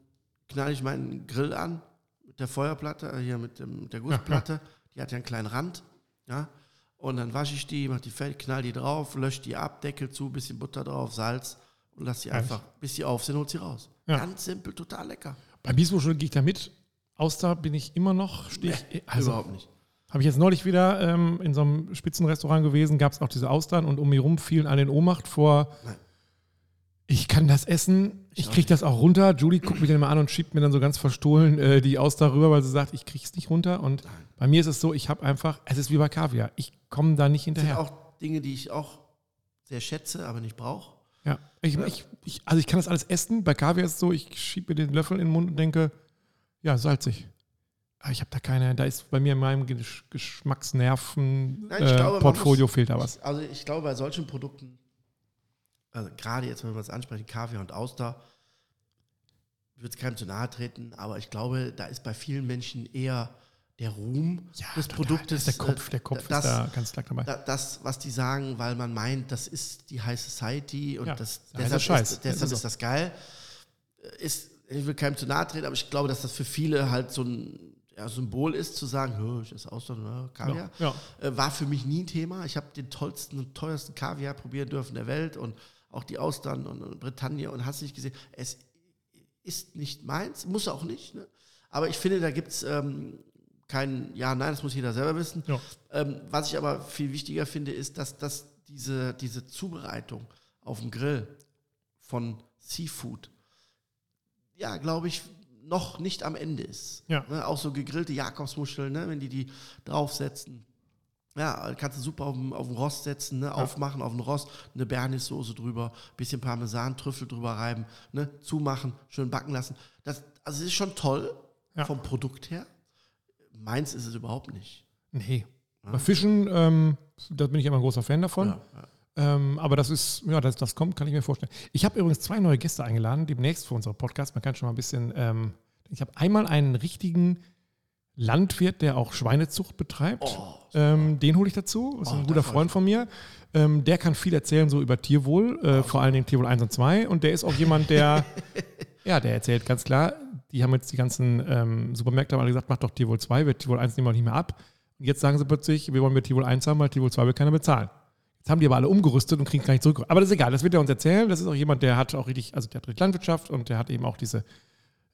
knall ich meinen Grill an mit der Feuerplatte, äh, hier mit, dem, mit der Gussplatte. Die hat ja einen kleinen Rand. Ja. Und dann wasche ich die, mache die fertig, knall die drauf, lösche die ab, Deckel zu, bisschen Butter drauf, Salz und lass die Ehrlich? einfach, bis die auf sind, holt sie raus. Ja. Ganz simpel, total lecker. Bei Biesmuschel gehe ich da mit. Auster bin ich immer noch, stehe ich, also Überhaupt nicht. habe ich jetzt neulich wieder ähm, in so einem Spitzenrestaurant gewesen, gab es auch diese Austern und um mich rum fielen alle in Ohnmacht vor, Nein. ich kann das essen, ich, auch kriege das auch runter. Julie guckt mich dann immer an und schiebt mir dann so ganz verstohlen äh, die Auster rüber, weil sie sagt, ich kriege es nicht runter. Und bei mir ist es so, ich habe einfach, es ist wie bei Kaviar, ich komme da nicht Das sind hinterher. auch Dinge, die ich auch sehr schätze, aber nicht brauche. Ja, ich, ich, ich, also ich kann das alles essen. Bei Kaviar ist es so, ich schiebe mir den Löffel in den Mund und denke, ja, salzig. Aber ich habe da keine, da ist bei mir in meinem Gesch Geschmacksnerven Nein, äh, glaube, man Portfolio muss- fehlt da was. Also ich glaube, bei solchen Produkten, also gerade jetzt, wenn wir es ansprechen, Kaviar und Auster, würde es keinem zu nahe treten, aber ich glaube, da ist bei vielen Menschen eher der Ruhm des total. Produktes. Der Kopf, äh, der Kopf das, ist da ganz klar dabei. da- das, was die sagen, weil man meint, das ist die High Society und Ja, das, deshalb, Scheiß. ist, deshalb Ist so. ist das geil. Ist, ich will keinem zu nahe treten, aber ich glaube, dass das für viele halt so ein ja, Symbol ist, zu sagen, "Hö, ich esse Austern, ja, Kaviar. Ja, Äh, war für mich nie ein Thema. Ich habe den tollsten und teuersten Kaviar probieren dürfen der Welt und auch die Austern und, und Bretagne und hast nicht gesehen. Es ist nicht meins, muss auch nicht. Ne? Aber ich finde, da gibt es ähm, kein Ja, nein, das muss jeder selber wissen. Ja. Ähm, was ich aber viel wichtiger finde, ist, dass, dass diese, diese Zubereitung auf dem Grill von Seafood, ja, glaube ich, noch nicht am Ende ist. Ja. Ne, auch so gegrillte Jakobsmuscheln, ne, wenn die die draufsetzen. Ja, kannst du super auf den, auf den Rost setzen, ne, aufmachen auf den Rost, eine Bernissoße drüber, bisschen Parmesan, Trüffel drüber reiben, ne, zumachen, schön backen lassen. Das, also es ist schon toll Ja. vom Produkt her. Meins ist es überhaupt nicht. Nee. Bei Fischen, ähm, da bin ich immer ein großer Fan davon. Ja, ja. Ähm, aber das ist, ja, das, das kommt, kann ich mir vorstellen. Ich habe übrigens zwei neue Gäste eingeladen, demnächst für unseren Podcast. Man kann schon mal ein bisschen, ähm, ich habe einmal einen richtigen Landwirt, der auch Schweinezucht betreibt. Oh, ähm, den hole ich dazu. Ist Oh, ein guter Freund von mir. Ähm, der kann viel erzählen so über Tierwohl, äh, vor allen Dingen Tierwohl 1 und 2. Und der ist auch jemand, der, ja, der erzählt ganz klar, die haben jetzt die ganzen ähm, Supermärkte haben alle gesagt, macht doch Tierwohl 2, wird Tierwohl 1 nehmen wir nicht mehr ab. Und jetzt sagen sie plötzlich, wir wollen mit Tierwohl 1 haben, weil Tierwohl 2 will keiner bezahlen. Jetzt haben die aber alle umgerüstet und kriegen es gar nicht zurück. Aber das ist egal, das wird er uns erzählen. Das ist auch jemand, der hat auch richtig, also der hat richtig Landwirtschaft und der hat eben auch diese,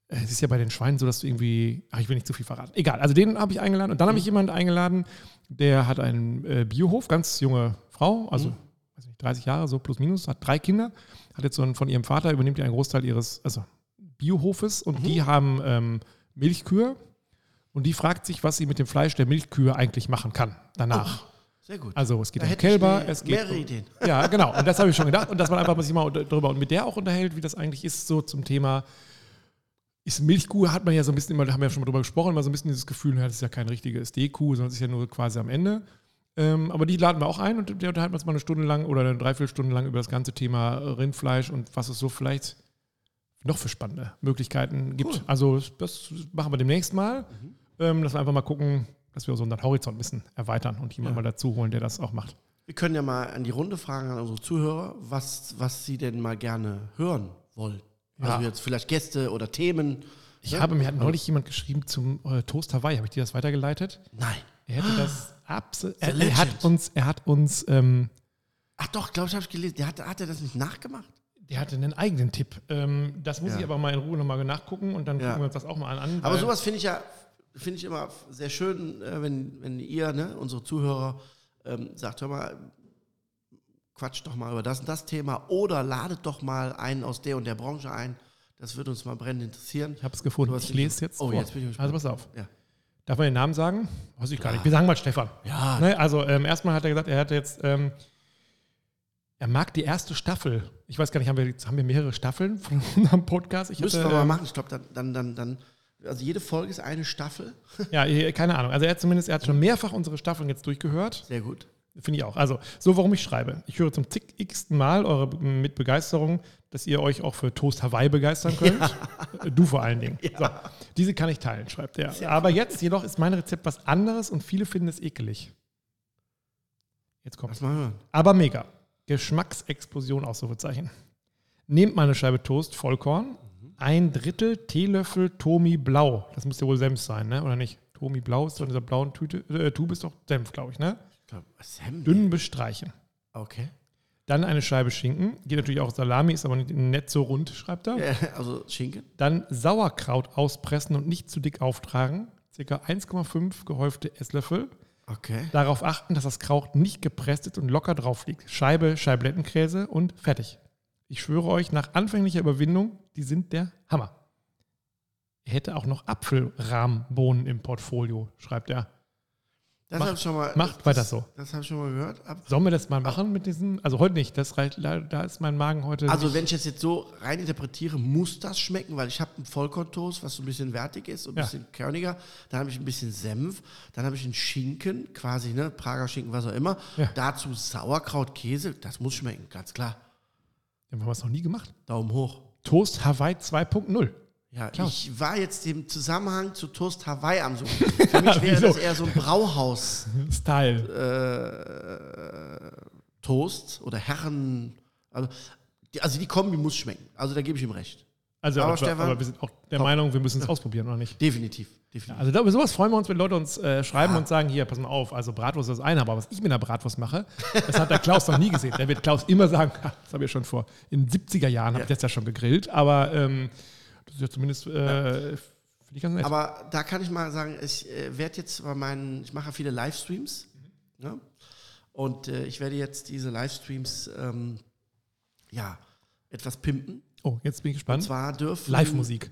äh, es ist ja bei den Schweinen so, dass du irgendwie, ach, ich will nicht zu viel verraten. Egal, also den habe ich eingeladen und dann habe ich jemanden eingeladen, der hat einen äh, Biohof, ganz junge Frau, also Mhm. weiß nicht, 30 Jahre, so plus minus, hat drei Kinder, hat jetzt so einen, von ihrem Vater, übernimmt die einen Großteil ihres, also Biohofes und Mhm. die haben ähm, Milchkühe und die fragt sich, was sie mit dem Fleisch der Milchkühe eigentlich machen kann danach. Sehr gut. Also es geht Da um Kälber, es geht mehrere um, Ideen. ja, genau. Und das habe ich schon gedacht. Und dass man einfach sich mal darüber und mit der auch unterhält, wie das eigentlich ist, so zum Thema. Ist Milchkuh, hat man ja so ein bisschen immer, da haben wir ja schon mal drüber gesprochen, immer so ein bisschen dieses Gefühl, das ist ja keine richtige SD-Kuh, sondern es ist ja nur quasi am Ende. Ähm, aber die laden wir auch ein und der unterhalten wir uns mal eine Stunde lang oder eine Dreiviertelstunde lang über das ganze Thema Rindfleisch und was es so vielleicht noch für spannende Möglichkeiten gibt. Cool. Also das machen wir demnächst mal, ähm, dass wir einfach mal gucken, dass wir so unseren Horizont ein bisschen erweitern und jemanden Ja. mal dazu holen, der das auch macht. Wir können ja mal an die Runde fragen an unsere Zuhörer, was, was sie denn mal gerne hören wollen. Also Ja. jetzt vielleicht Gäste oder Themen. Ich Ja? habe, mir hat neulich jemand geschrieben zum äh, Toast Hawaii. Habe ich dir das weitergeleitet? Nein. Er hätte das absolut. The Er, er hat uns, er hat uns, ähm, Ach doch, glaube ich, habe ich gelesen. Der hat, hat er das nicht nachgemacht? Der hatte einen eigenen Tipp. Ähm, das muss Ja. ich aber mal in Ruhe nochmal nachgucken und dann Ja. gucken wir uns das auch mal an. Aber sowas finde ich ja finde ich immer sehr schön, äh, wenn, wenn ihr, ne, unsere Zuhörer, ähm, sagt, hör mal, quatscht doch mal über das und das Thema oder ladet doch mal einen aus der und der Branche ein. Das würde uns mal brennend interessieren. Ich habe es gefunden. Ich lese es jetzt. Oh, vor. jetzt bin ich gespannt. Also pass auf. Ja. Darf man den Namen sagen? Weiß ich gar Ja. nicht. Wir sagen mal Stefan. Ja, Ne? Also ähm, erstmal hat er gesagt, er hatte jetzt, ähm, er mag die erste Staffel. Ich weiß gar nicht, haben wir, haben wir mehrere Staffeln von unserem Podcast? Ich müssen wir mal ähm, machen. Ich glaube, dann, dann, dann, dann, also jede Folge ist eine Staffel. Ja, eh, keine Ahnung. Also er hat zumindest, er hat schon mehrfach unsere Staffeln jetzt durchgehört. Sehr gut. Finde ich auch. Also, so warum ich schreibe. Ich höre zum zig-xten Mal eure mit Begeisterung, dass ihr euch auch für Toast Hawaii begeistern könnt. Äh, Du vor allen Dingen. So, diese kann ich teilen, schreibt er. Aber jetzt jedoch ist mein Rezept was anderes und viele finden es ekelig. Jetzt kommt aber mega. Geschmacksexplosion, Ausrufezeichen. Nehmt mal eine Scheibe Toast, Vollkorn, ein Drittel Teelöffel Tomi Blau. Das müsste wohl Senf sein, ne? Oder nicht? Tomi Blau ist doch in dieser blauen Tüte, äh, Tube ist doch Senf, glaube ich, ne? Ich glaub, Sam. Dünn bestreichen. Okay. Dann eine Scheibe Schinken. Geht natürlich auch Salami, ist aber nicht, so rund, schreibt er. Äh, Also Schinken. Dann Sauerkraut auspressen und nicht zu dick auftragen. Circa 1,5 gehäufte Esslöffel. Okay. Darauf achten, dass das Kraut nicht gepresst ist und locker drauf liegt. Scheibe Scheiblettenkäse und fertig. Ich schwöre euch, nach anfänglicher Überwindung, die sind der Hammer. Er hätte auch noch Apfelrahmbohnen im Portfolio, schreibt er. Das Macht- habe ich schon mal. macht das, weiter so. Das habe ich schon mal gehört. Ab- Sollen wir das mal machen mit diesem? Also heute nicht, das reicht, da ist mein Magen heute. Also nicht- wenn ich das jetzt so rein interpretiere, muss das schmecken, weil ich habe einen Vollkorntoast, was so ein bisschen wertig ist und ein Ja. bisschen körniger. Dann habe ich ein bisschen Senf. Dann habe ich einen Schinken, quasi, ne, Prager Schinken, was auch immer. Ja. Dazu Sauerkraut, Käse. Das muss schmecken, ganz klar. Dann haben wir es noch nie gemacht. Daumen hoch. Toast Hawaii 2.0. Ja, Klar. ich war jetzt im Zusammenhang zu Toast Hawaii am Suchen. Für mich wäre das eher so ein Brauhaus. Style. äh, Toast oder Herren. Also die, also die Kombi muss schmecken. Also da gebe ich ihm recht. Also, Aber aber, Stefan- aber wir sind auch der Top. Meinung, wir müssen es ausprobieren, oder nicht? Definitiv. definitiv. Also da, über sowas freuen wir uns, wenn Leute uns äh, schreiben Ja. und sagen, hier, pass mal auf, also Bratwurst ist das eine, aber was ich mit einer Bratwurst mache, das hat der Klaus noch nie gesehen. Der wird Klaus immer sagen, "Ha, das habe ich ja schon vor, in den 70er Jahren habe Ja. ich das ja schon gegrillt, aber ähm, ja zumindest, äh, finde ich ganz nett. Aber da kann ich mal sagen, ich äh, werde jetzt bei meinen, ich mache ja viele Livestreams. Ne? Und äh, ich werde jetzt diese Livestreams ähm, ja etwas pimpen. oh, jetzt bin ich Und gespannt. zwar dürfen. Live-Musik.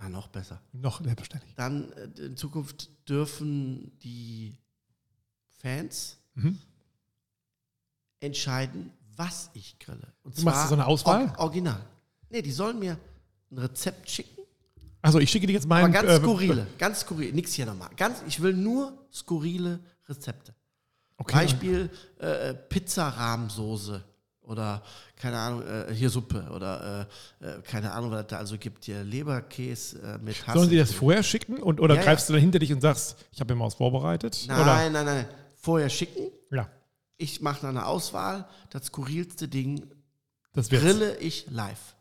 Na, noch besser. Noch selbstverständlich. Dann äh, in Zukunft dürfen die Fans Mhm. entscheiden, was ich grille. Und Du machst so eine Auswahl? Or original. Nee, die sollen mir ein Rezept schicken. Also ich schicke dir jetzt meinen. Aber ganz äh, skurrile. Ganz skurrile. Nix hier nochmal. Ganz, ich will nur skurrile Rezepte. Okay. Beispiel äh, Pizzarahmsoße oder keine Ahnung, äh, hier Suppe oder äh, äh, keine Ahnung, was da also gibt. Hier Leberkäse äh, mit Hass. Sollen sie das vorher schicken und, oder Ja, ja. greifst du dann hinter dich und sagst, ich habe mir mal was vorbereitet? Nein, oder? nein, nein, nein. Vorher schicken. Ja, Ich mache dann eine Auswahl. Das skurrilste Ding das wird's. grille ich live.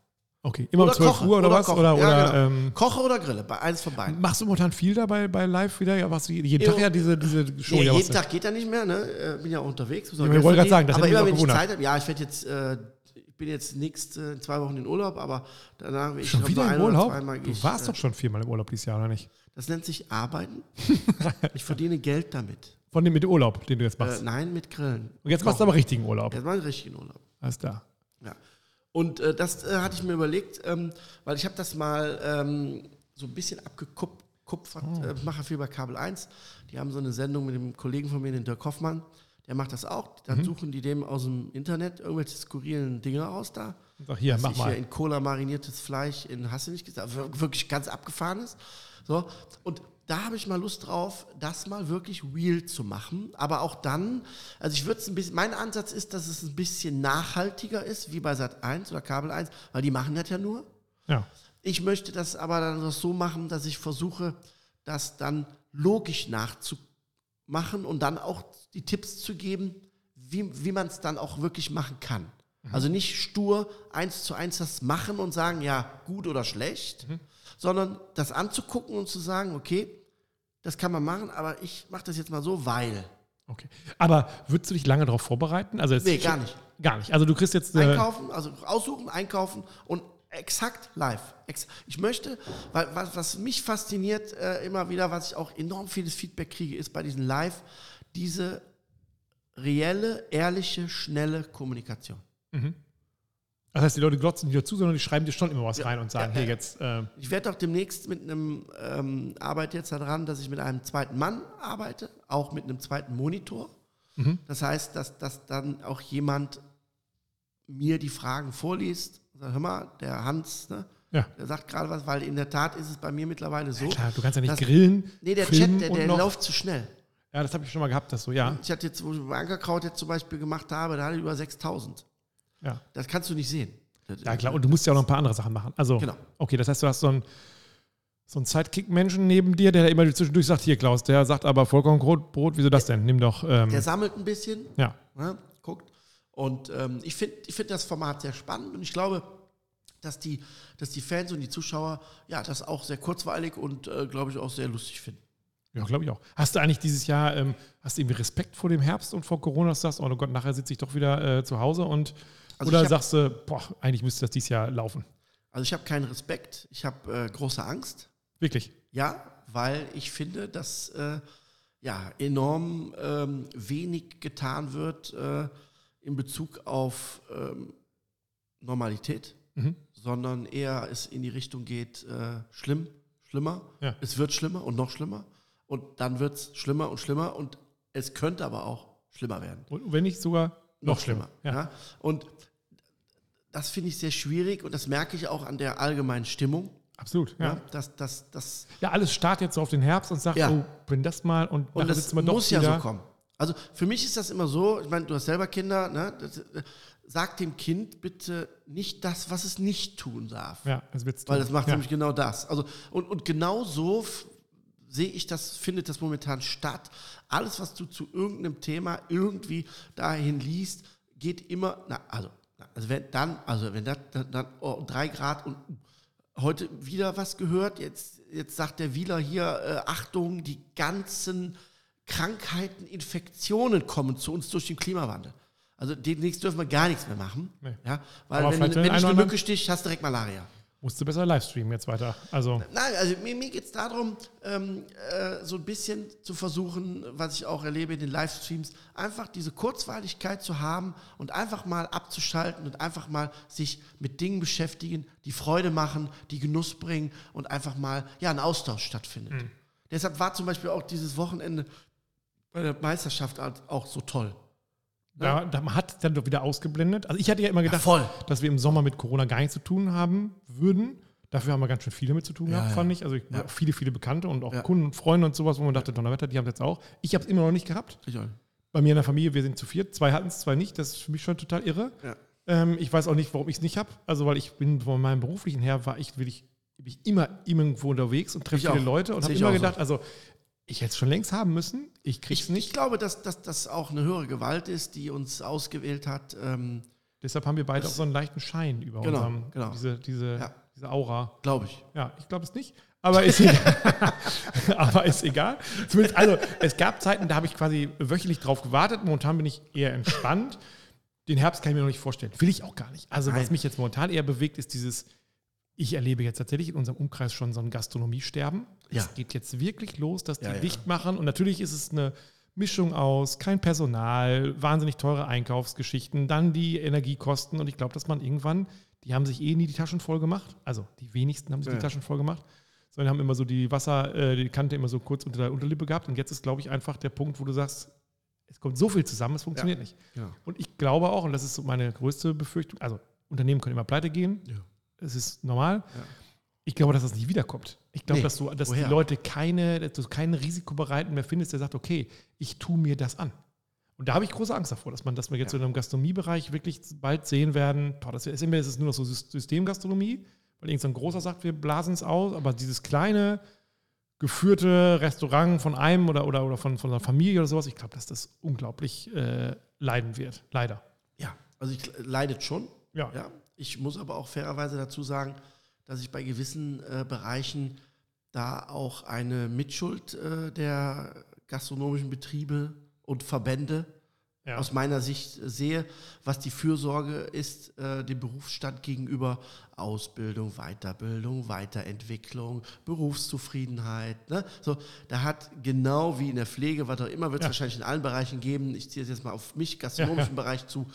Okay, immer um 12 kochen, Uhr oder, was? kochen. Oder, Ja, oder genau. ähm, Koche oder Grille, bei eins von beiden. machst du momentan viel dabei bei Live wieder? Ja, was, jeden. Tag ja diese, diese Show. Nee, ja, jeden Tag geht er nicht mehr, ne? Äh, Bin ja auch unterwegs. Ja, ich wollte gerade sagen, das aber immer wenn ich. Zeit habe, ja, ich werde jetzt, äh, ich bin jetzt nächste in zwei Wochen in Urlaub, aber danach ich Schon glaub, wieder im oder Urlaub? Du ich, warst äh, doch schon viermal im Urlaub dieses Jahr, oder nicht? Das nennt sich Arbeiten. ich verdiene Geld damit. Von dem mit Urlaub, den du jetzt Äh, machst. nein, mit Grillen. Und jetzt machst du aber richtigen Urlaub. Jetzt mache ich richtigen Urlaub. Alles klar. Ja. Und äh, das äh, hatte ich mir überlegt, ähm, weil ich habe das mal ähm, so ein bisschen abgekupfert. Oh. Äh, ich mache viel bei Kabel 1. Die haben so eine Sendung mit dem Kollegen von mir, den Dirk Hoffmann. Der macht das auch. Mhm. Dann suchen die dem aus dem Internet irgendwelche skurrilen Dinge raus da. Sag hier, mach ich mal. in Cola mariniertes Fleisch in Hasse nicht gesagt, wir- wirklich ganz abgefahren ist. So. Und da habe ich mal Lust drauf, das mal wirklich real zu machen. Aber auch dann, also ich würde es ein bisschen, mein Ansatz ist, dass es ein bisschen nachhaltiger ist, wie bei Sat 1 oder Kabel 1, weil die machen das ja nur. Ja. Ich möchte das aber dann noch so machen, dass ich versuche, das dann logisch nachzumachen und dann auch die Tipps zu geben, wie, wie man es dann auch wirklich machen kann. Also nicht stur eins zu eins das machen und sagen, ja, gut oder schlecht, sondern das anzugucken und zu sagen, okay, das kann man machen, aber ich mache das jetzt mal so, weil. Okay. Aber würdest du dich lange darauf vorbereiten? Also Nee, gar nicht. Gar nicht. Also du kriegst jetzt. Äh, Einkaufen, also aussuchen, einkaufen und exakt live. Ich möchte, weil was, was mich fasziniert äh, immer wieder, was ich auch enorm vieles Feedback kriege, ist bei diesen Live diese reelle, ehrliche, schnelle Kommunikation. Das heißt, die Leute glotzen nicht dazu, sondern die schreiben dir schon immer was rein und sagen, Ja, ja. jetzt. Äh, Ich werde auch demnächst mit einem, ähm, arbeite jetzt daran, dass ich mit einem zweiten Mann arbeite, auch mit einem zweiten Monitor. Das heißt, dass, dass dann auch jemand mir die Fragen vorliest. Sag, hör mal, der Hans, ne, ja. der sagt gerade was, weil in der Tat ist es bei mir mittlerweile so. Klar, du kannst ja nicht das- grillen. Nee, der Chat, der, der läuft zu schnell. Ja, das habe ich schon mal gehabt, dass so, ja. Ich hatte jetzt, wo ich Ankerkraut jetzt zum Beispiel gemacht habe, da hatte ich über 6000. Ja. Das kannst du nicht sehen. Ja, klar. Und du musst ja auch noch ein paar andere Sachen machen. Also, Genau. okay, das heißt, du hast so einen, so einen Sidekick-Menschen neben dir, der immer zwischendurch sagt, hier, Klaus, der sagt aber Vollkornbrot, Brot, wieso das denn? Nimm doch. Ähm, Der sammelt ein bisschen, ja. ne, guckt. Und ähm, ich finde ich find das Format sehr spannend und ich glaube, dass die, dass die Fans und die Zuschauer ja das auch sehr kurzweilig und äh, glaube ich auch sehr lustig finden. Ja, glaube ich auch. Hast du eigentlich dieses Jahr, ähm, hast du irgendwie Respekt vor dem Herbst und vor Corona, dass du sagst, oh Gott, nachher sitze ich doch wieder äh, zu Hause und Also oder sagst du, boah, eigentlich müsste das dieses Jahr laufen? Also ich habe keinen Respekt, ich habe äh, große Angst. Wirklich. Ja, weil ich finde, dass äh, ja, enorm ähm, wenig getan wird äh, in Bezug auf ähm, Normalität, Mhm. sondern eher es in die Richtung geht, äh, schlimm, schlimmer. Ja. Es wird schlimmer und noch schlimmer. Und dann wird es schlimmer und schlimmer und es könnte aber auch schlimmer werden Und wenn nicht sogar noch, schlimmer. Ja. Ja. Und das finde ich sehr schwierig und das merke ich auch an der allgemeinen Stimmung. Absolut. Ja. Ja. Ja. dass, dass, dass alles startet jetzt so auf den Herbst und sagt, Ja. oh, wenn das mal und, Und das doch muss ja so kommen. Also für mich ist das immer so, ich meine, du hast selber Kinder, ne? das, äh, sag dem Kind bitte nicht das, was es nicht tun darf. Ja, das wird's Weil das macht ja. nämlich genau das. Also, und, und genau so sehe ich das, findet das momentan statt. Alles, was du zu irgendeinem Thema irgendwie dahin liest, geht immer, na, also, also wenn dann, also wenn das dann, dann oh, drei Grad und heute wieder was gehört, jetzt, jetzt sagt der Wieler hier, äh, Achtung, die ganzen Krankheiten, Infektionen kommen zu uns durch den Klimawandel. Also demnächst dürfen wir gar nichts mehr machen. Nee. Ja, weil Aber wenn, den dich eine Mücke sticht, hast du direkt Malaria. Musst du besser Livestreamen jetzt weiter. Also, Nein, also mir, mir geht es darum, ähm, äh, so ein bisschen zu versuchen, was ich auch erlebe in den Livestreams, einfach diese Kurzweiligkeit zu haben und einfach mal abzuschalten und einfach mal sich mit Dingen beschäftigen, die Freude machen, die Genuss bringen und einfach mal ja ein Austausch stattfindet. Mhm. Deshalb war zum Beispiel auch dieses Wochenende bei der Meisterschaft auch so toll. Da, da man hat dann doch wieder ausgeblendet. Also ich hatte ja immer gedacht, voll. dass wir im Sommer mit Corona gar nichts zu tun haben würden. Dafür haben wir ganz schön viele mit zu tun gehabt, ja. fand ich. Also ich, Ja. viele, viele Bekannte und auch Ja. Kunden und Freunde und sowas, wo man dachte, Donnerwetter, die haben es jetzt auch. Ich habe es immer noch nicht gehabt. Ich auch. Bei mir in der Familie, wir sind zu viert. Zwei hatten es, zwei nicht. Das ist für mich schon total irre. Ja. Ähm, ich weiß auch nicht, warum ich es nicht habe. Also, weil ich bin von meinem beruflichen her, war ich, will ich, bin ich immer irgendwo unterwegs und treffe viele auch. Leute und habe immer auch so. gedacht, also ich hätte es schon längst haben müssen. Ich krieg's Ich, nicht. ich glaube, dass, dass das auch eine höhere Gewalt ist, die uns ausgewählt hat. Ähm, Deshalb haben wir beide Das- auch so einen leichten Schein über Genau, unserem, genau. Diese, diese, Ja. diese Aura. Glaube ich. Ja, ich glaube es nicht. Aber ist egal. aber ist egal. Zumindest, also es gab Zeiten, da habe ich quasi wöchentlich drauf gewartet. Momentan bin ich eher entspannt. Den Herbst kann ich mir noch nicht vorstellen. Will ich auch gar nicht. Also was Nein. mich jetzt momentan eher bewegt, ist dieses, ich erlebe jetzt tatsächlich in unserem Umkreis schon so ein Gastronomiesterben. Ja. Es geht jetzt wirklich los, dass die Ja, ja. dicht machen. Und natürlich ist es eine Mischung aus kein Personal, wahnsinnig teure Einkaufsgeschichten, dann die Energiekosten. Und ich glaube, dass man irgendwann, die haben sich eh nie die Taschen voll gemacht. Also die wenigsten haben sich Ja. die Taschen voll gemacht sondern haben immer so die Wasser, äh, die Kante immer so kurz unter der Unterlippe gehabt. Und jetzt ist, glaube ich, einfach der Punkt, wo du sagst, es kommt so viel zusammen, es funktioniert nicht. Genau. Und ich glaube auch, und das ist so meine größte Befürchtung, also Unternehmen können immer pleite gehen, Ja. es ist normal. Ja. Ich glaube, dass das nicht wiederkommt. Ich glaube, Nee, dass, du, dass die? Leute keine, dass du keinen Risikobereiten mehr findest, der sagt, okay, ich tue mir das an. Und da habe ich große Angst davor, dass man, dass wir jetzt Ja. in einem Gastronomiebereich wirklich bald sehen werden, boah, das ist entweder ist es nur noch so Sys- Systemgastronomie, weil irgend so ein großer sagt, wir blasen es aus, aber dieses kleine, geführte Restaurant von einem oder, oder, oder von, von einer Familie oder sowas, ich glaube, dass das unglaublich äh, leiden wird. Leider. Ja, also ich leidet schon. Ja. Ja. Ich muss aber auch fairerweise dazu sagen, dass ich bei gewissen äh, Bereichen da auch eine Mitschuld äh, der gastronomischen Betriebe und Verbände Ja. aus meiner Sicht sehe, was die Fürsorge ist, äh, dem Berufsstand gegenüber Ausbildung, Weiterbildung, Weiterentwicklung, Berufszufriedenheit. Ne? So, da hat genau wie in der Pflege, was auch immer, wird es Ja. wahrscheinlich in allen Bereichen geben, ich ziehe es jetzt mal auf mich, gastronomischen Ja, Bereich zu,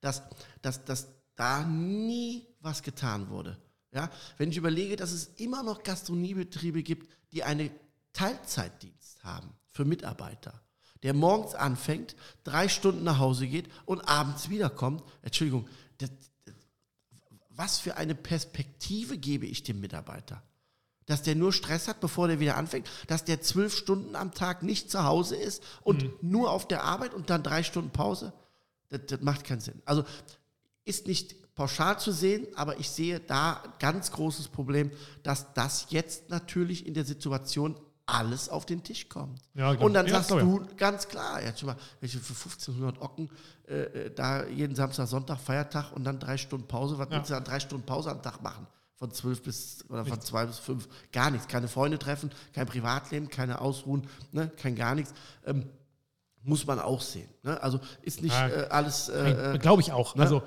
dass, dass, dass da nie was getan wurde. Ja? Wenn ich überlege, dass es immer noch Gastronomiebetriebe gibt, die einen Teilzeitdienst haben für Mitarbeiter, der morgens anfängt, drei Stunden nach Hause geht und abends wiederkommt. Entschuldigung, das, das, was für eine Perspektive gebe ich dem Mitarbeiter? Dass der nur Stress hat, bevor der wieder anfängt, dass der zwölf Stunden am Tag nicht zu Hause ist und nur auf der Arbeit und dann drei Stunden Pause? Das, das macht keinen Sinn. Also ist nicht pauschal zu sehen, aber ich sehe da ganz großes Problem, dass das jetzt natürlich in der Situation alles auf den Tisch kommt. Ja, genau. Und dann Ja, sagst ich. du ganz klar, jetzt schon mal, welche für 1500 Ocken äh, äh, da jeden Samstag, Sonntag, Feiertag und dann drei Stunden Pause, was Ja. willst du an drei Stunden Pause am Tag machen? Von zwölf bis oder von zwei bis fünf, gar nichts, keine Freunde treffen, kein Privatleben, keine Ausruhen, ne, kein gar nichts. Ähm, muss man auch sehen. Ne? Also ist nicht Ja. äh, alles. Äh, äh, Glaube ich auch. ne? Also,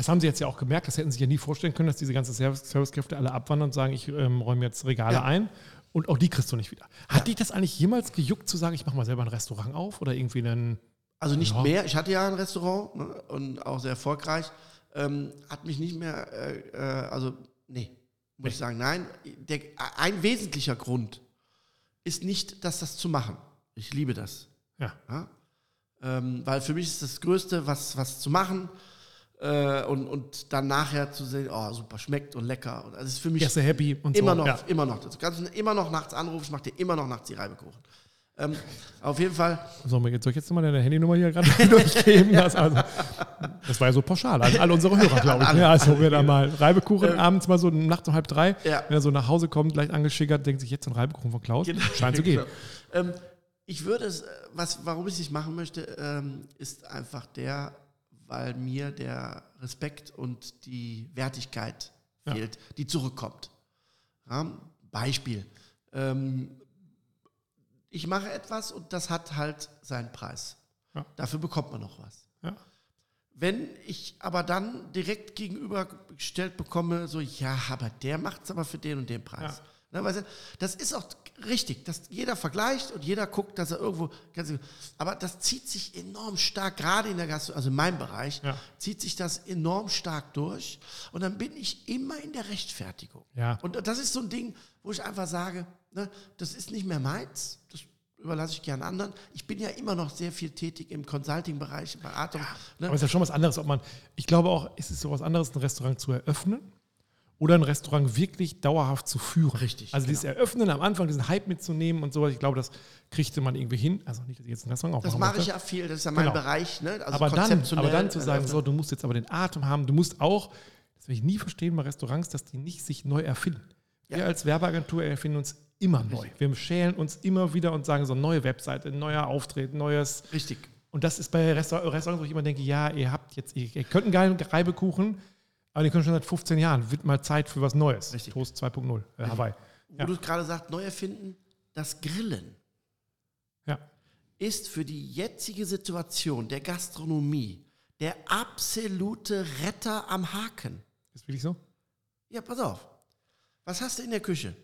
das haben sie jetzt ja auch gemerkt. Das hätten sie ja nie vorstellen können, dass diese ganzen Service Servicekräfte alle abwandern und sagen, ich ähm, räume jetzt Regale Ja. ein. Und auch die kriegst du nicht wieder. Hat Ja. dich das eigentlich jemals gejuckt zu sagen, ich mache mal selber ein Restaurant auf oder irgendwie einen. Also nicht Ja. mehr. Ich hatte ja ein Restaurant ne, und auch sehr erfolgreich. Ähm, hat mich nicht mehr, äh, äh, also nee, muss Nee. ich sagen, nein. Der, ein wesentlicher Grund ist nicht, dass das zu machen. Ich liebe das. Ja. Ja? Ähm, weil für mich ist das Größte, was, was zu machen äh, und, und dann nachher zu sehen, oh super, schmeckt und lecker. Und das ist für mich Erste happy und immer so. noch, Ja. immer noch. Das kannst du immer noch nachts anrufen, ich mache dir immer noch nachts die Reibekuchen. Ähm, auf jeden Fall, jetzt, soll ich jetzt mal deine Handynummer hier gerade durchgeben? Das, also, das war ja so pauschal an alle unsere Hörer, glaube ich. Ja, also wir da mal Reibekuchen abends mal so nachts um halb drei, Ja. wenn er so nach Hause kommt, leicht angeschickert, denkt sich jetzt so ein Reibekuchen von Klaus. Genau. Scheint zu gehen. Ähm, ich würde es, äh, was, warum ich es nicht machen möchte, ähm, ist einfach der, weil mir der Respekt und die Wertigkeit Ja. fehlt, die zurückkommt. Ja, Beispiel. Ähm, ich mache etwas und das hat halt seinen Preis. Ja. Dafür bekommt man noch was. Ja. Wenn ich aber dann direkt gegenübergestellt bekomme, so, ja, aber der macht es aber für den und den Preis. Weißt du, das ist auch richtig, dass jeder vergleicht und jeder guckt, dass er irgendwo, ganz, aber das zieht sich enorm stark, gerade in der Gastro, also in meinem Bereich, Ja. zieht sich das enorm stark durch und dann bin ich immer in der Rechtfertigung. Ja. Und das ist so ein Ding, wo ich einfach sage, ne, das ist nicht mehr meins, das überlasse ich gern anderen. Ich bin ja immer noch sehr viel tätig im Consulting-Bereich, Beratung. ne? Aber es ist ja schon was anderes, ob man, ich glaube auch, ist es so was anderes, ein Restaurant zu eröffnen oder ein Restaurant wirklich dauerhaft zu führen. Richtig, Also dieses Eröffnen am Anfang, diesen Hype mitzunehmen und sowas, ich glaube, das kriegte man irgendwie hin. Also nicht, dass ich jetzt ein Restaurant Das aufmachen mache ich ja viel, das ist ja mein Genau. Bereich. Ne? Also aber, dann, aber dann zu sagen, so, du musst jetzt aber den Atem haben, du musst auch, das will ich nie verstehen bei Restaurants, dass die nicht sich neu erfinden. Wir Ja. als Werbeagentur erfinden uns immer neu. Wir schälen uns immer wieder und sagen so, neue Webseite, neuer Auftritt, neues, Richtig. Und das ist bei Restaur Restaurants, wo ich immer denke, ja, ihr habt jetzt, ihr, ihr könnt einen geilen Reibekuchen, aber den könnt schon seit 15 Jahren. Wird mal Zeit für was Neues. Richtig. Toast 2.0, äh, Hawaii. Wo Ja. du gerade sagst, neu erfinden, das Grillen Ja. ist für die jetzige Situation der Gastronomie der absolute Retter am Haken. Ist wirklich so? Ja, pass auf. Was hast du in der Küche?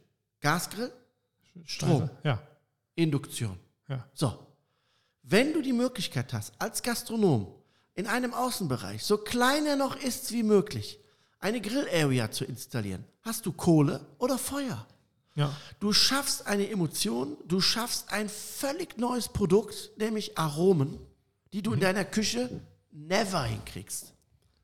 Gasgrill, Strom, ja. Induktion. Ja. So. Wenn du die Möglichkeit hast, als Gastronom in einem Außenbereich, so klein er noch ist wie möglich, eine Grill-Area zu installieren, hast du Kohle oder Feuer. Ja. Du schaffst eine Emotion, du schaffst ein völlig neues Produkt, nämlich Aromen, die du in deiner Küche never hinkriegst.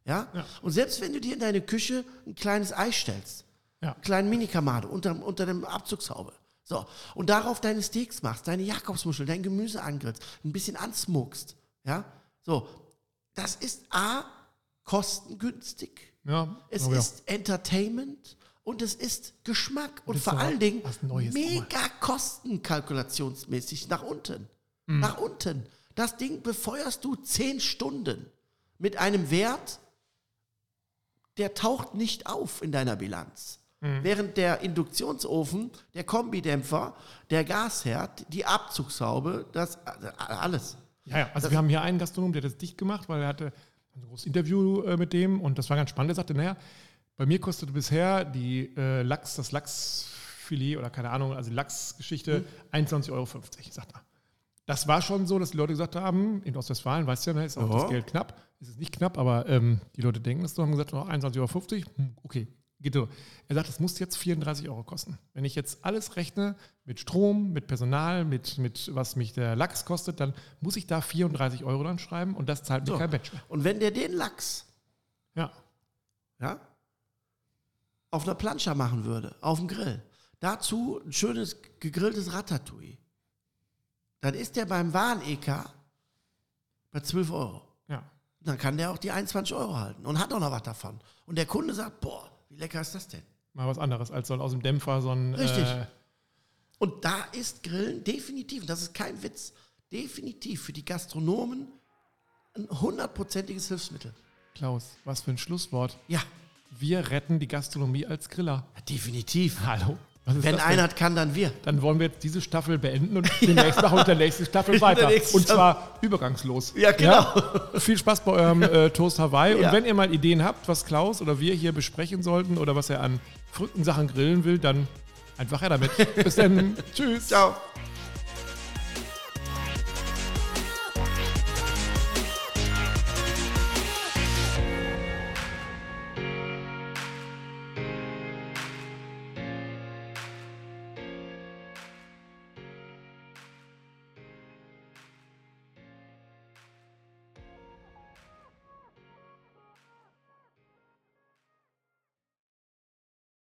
Ja? Ja. Und selbst wenn du dir in deine Küche ein kleines Ei stellst, Ja. einen kleinen Minikamade unter, unter dem Abzugshaube, so, und darauf deine Steaks machst, deine Jakobsmuschel, dein Gemüse angrillst, ein bisschen ansmokst, ja, so, das ist A, kostengünstig, Ja. es ja. ist Entertainment und es ist Geschmack und ist vor allen Dingen mega kostenkalkulationsmäßig nach unten. Mhm. Nach unten. Das Ding befeuerst du zehn Stunden mit einem Wert, der taucht nicht auf in deiner Bilanz. Mhm. Während der Induktionsofen, der Kombidämpfer, der Gasherd, die Abzugshaube, das äh, alles. Ja, ja. Also wir haben hier einen Gastronom, der hat das dicht gemacht, weil er hatte ein großes Interview äh, mit dem und das war ganz spannend. Er sagte, naja, bei mir kostete bisher die äh, Lachs, das Lachsfilet oder keine Ahnung, also die Lachsgeschichte 21,50 Euro, sagt er. Das war schon so, dass die Leute gesagt haben, in Ostwestfalen, weißt du ja, ne, ist auch Ja. das Geld knapp. Es ist nicht knapp, aber ähm, die Leute denken das so, haben gesagt, oh, 21,50 Euro, hm, okay, so. Er sagt, das muss jetzt 34 Euro kosten. Wenn ich jetzt alles rechne mit Strom, mit Personal, mit, mit was mich der Lachs kostet, dann muss ich da 34 Euro dann schreiben und das zahlt mir So. kein mehr. Und wenn der den Lachs Ja, ja, auf einer Plancha machen würde, auf dem Grill, dazu ein schönes gegrilltes Ratatouille, dann ist der beim Waren-EK bei 12 Euro. ja. Dann kann der auch die 21 Euro halten und hat auch noch was davon. Und der Kunde sagt, boah, wie lecker ist das denn? Mal was anderes als so aus dem Dämpfer so ein. Richtig. Äh, Und da ist Grillen definitiv, das ist kein Witz, definitiv für die Gastronomen ein hundertprozentiges Hilfsmittel. Klaus, was für ein Schlusswort. Ja, Wir retten die Gastronomie als Griller. definitiv. Hallo. Wenn das denn? einer kann, dann wir. Dann wollen wir jetzt diese Staffel beenden und demnächst machen wir der nächsten Staffel weiter. nächsten Und zwar übergangslos. Ja, genau. Ja? Viel Spaß bei eurem äh, Toast Hawaii. Und Ja. wenn ihr mal Ideen habt, was Klaus oder wir hier besprechen sollten oder was er an verrückten Sachen grillen will, dann einfach her damit. Bis dann. Tschüss. Ciao.